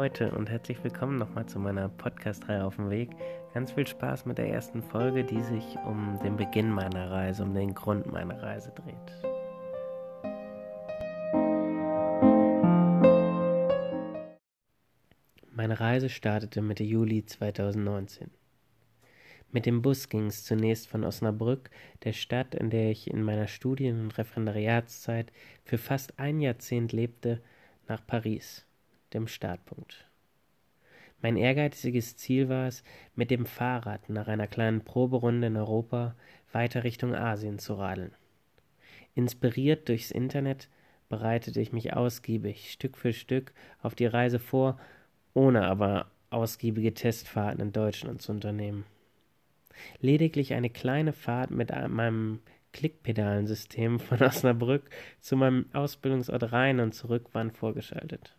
Leute und herzlich willkommen nochmal zu meiner Podcast-Reihe auf dem Weg. Ganz viel Spaß mit der ersten Folge, die sich um den Beginn meiner Reise, um den Grund meiner Reise dreht. Meine Reise startete Mitte Juli 2019. Mit dem Bus ging es zunächst von Osnabrück, der Stadt, in der ich in meiner Studien- und Referendariatszeit für fast ein Jahrzehnt lebte, nach Paris, dem Startpunkt. Mein ehrgeiziges Ziel war es, mit dem Fahrrad nach einer kleinen Proberunde in Europa weiter Richtung Asien zu radeln. Inspiriert durchs Internet bereitete ich mich ausgiebig, Stück für Stück, auf die Reise vor, ohne aber ausgiebige Testfahrten in Deutschland zu unternehmen. Lediglich eine kleine Fahrt mit meinem Klickpedalensystem von Osnabrück zu meinem Ausbildungsort rein und zurück waren vorgeschaltet.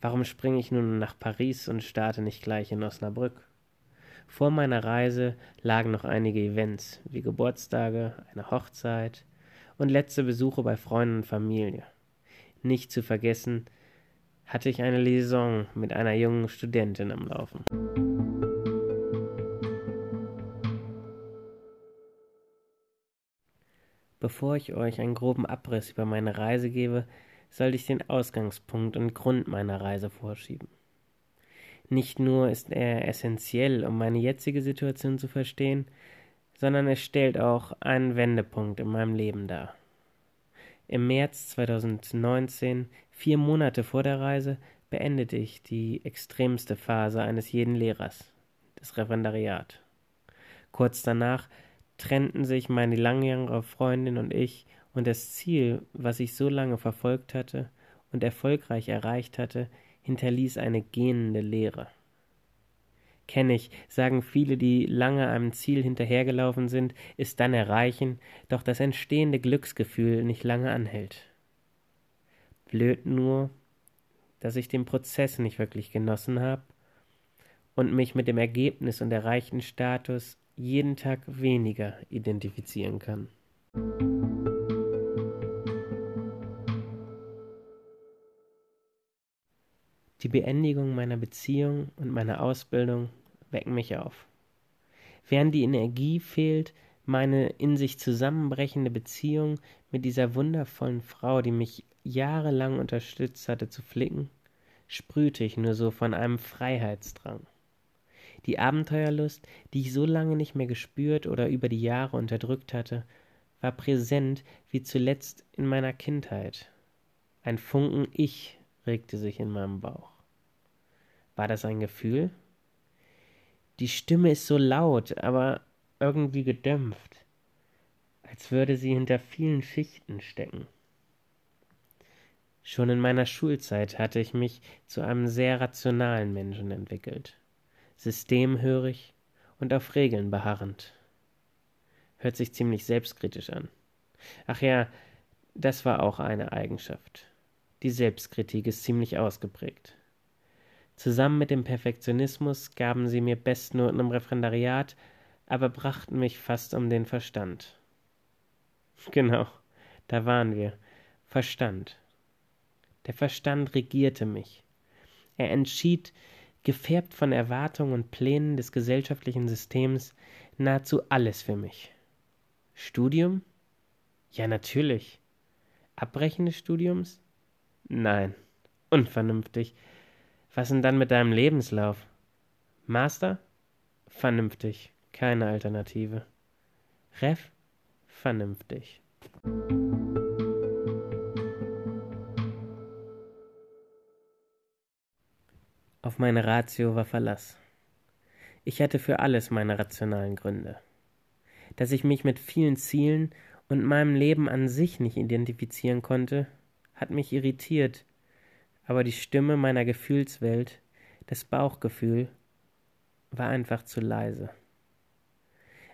Warum springe ich nun nach Paris und starte nicht gleich in Osnabrück? Vor meiner Reise lagen noch einige Events, wie Geburtstage, eine Hochzeit und letzte Besuche bei Freunden und Familie. Nicht zu vergessen hatte ich eine Liaison mit einer jungen Studentin am Laufen. Bevor ich euch einen groben Abriss über meine Reise gebe, sollte ich den Ausgangspunkt und Grund meiner Reise vorschieben. Nicht nur ist er essentiell, um meine jetzige Situation zu verstehen, sondern es stellt auch einen Wendepunkt in meinem Leben dar. Im März 2019, vier Monate vor der Reise, beendete ich die extremste Phase eines jeden Lehrers, das Referendariat. Kurz danach trennten sich meine langjährige Freundin und ich, und das Ziel, was ich so lange verfolgt hatte und erfolgreich erreicht hatte, hinterließ eine gähnende Leere. Kenne ich, sagen viele, die lange einem Ziel hinterhergelaufen sind, ist dann erreichen, doch das entstehende Glücksgefühl nicht lange anhält. Blöd nur, dass ich den Prozess nicht wirklich genossen habe und mich mit dem Ergebnis und erreichten Status jeden Tag weniger identifizieren kann. Die Beendigung meiner Beziehung und meiner Ausbildung wecken mich auf. Während die Energie fehlt, meine in sich zusammenbrechende Beziehung mit dieser wundervollen Frau, die mich jahrelang unterstützt hatte, zu flicken, sprühte ich nur so von einem Freiheitsdrang. Die Abenteuerlust, die ich so lange nicht mehr gespürt oder über die Jahre unterdrückt hatte, war präsent wie zuletzt in meiner Kindheit. Ein Funken Ich regte sich in meinem Bauch. War das ein Gefühl? Die Stimme ist so laut, aber irgendwie gedämpft, als würde sie hinter vielen Schichten stecken. Schon in meiner Schulzeit hatte ich mich zu einem sehr rationalen Menschen entwickelt systemhörig und auf Regeln beharrend. Hört sich ziemlich selbstkritisch an. Ach ja, das war auch eine Eigenschaft. Die Selbstkritik ist ziemlich ausgeprägt. Zusammen mit dem Perfektionismus gaben sie mir Bestnoten im Referendariat, aber brachten mich fast um den Verstand. Genau, da waren wir. Verstand. Der Verstand regierte mich. Er entschied, gefärbt von Erwartungen und Plänen des gesellschaftlichen Systems, nahezu alles für mich. Studium? Ja, natürlich. Abbrechen des Studiums? Nein. Unvernünftig. Was denn dann mit deinem Lebenslauf? Master? Vernünftig. Keine Alternative. Ref? Vernünftig. Auf meine Ratio war Verlass. Ich hatte für alles meine rationalen Gründe. Dass ich mich mit vielen Zielen und meinem Leben an sich nicht identifizieren konnte, hat mich irritiert, aber die Stimme meiner Gefühlswelt, das Bauchgefühl, war einfach zu leise.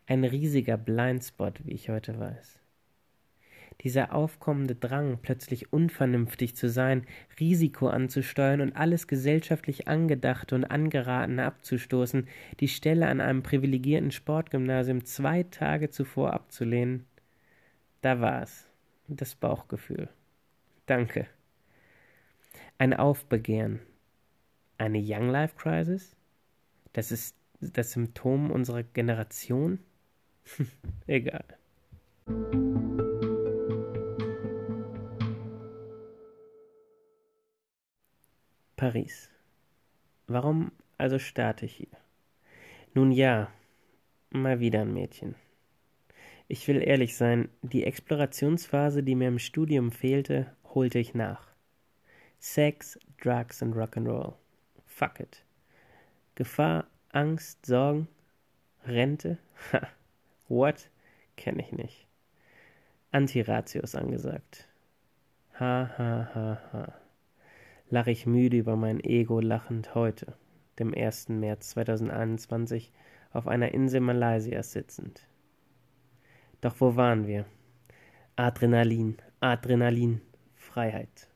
Ein riesiger Blindspot, wie ich heute weiß. Dieser aufkommende Drang, plötzlich unvernünftig zu sein, Risiko anzusteuern und alles gesellschaftlich Angedachte und Angeratene abzustoßen, die Stelle an einem privilegierten Sportgymnasium zwei Tage zuvor abzulehnen, da war es. Das Bauchgefühl. Danke. Ein Aufbegehren, Eine Young Life Crisis? Das ist das Symptom unserer Generation? Egal. Paris. Warum also starte ich hier? Nun ja, mal wieder ein Mädchen. Ich will ehrlich sein, die Explorationsphase, die mir im Studium fehlte, holte ich nach. Sex, Drugs und Rock'n'Roll. Fuck it. Gefahr, Angst, Sorgen, Rente? Ha, what? Kenn ich nicht. Antiratios angesagt. Ha, ha, ha, ha. Lach ich müde über mein Ego lachend heute, dem 1. März 2021, auf einer Insel Malaysias sitzend. Doch wo waren wir? Adrenalin, Adrenalin, Freiheit.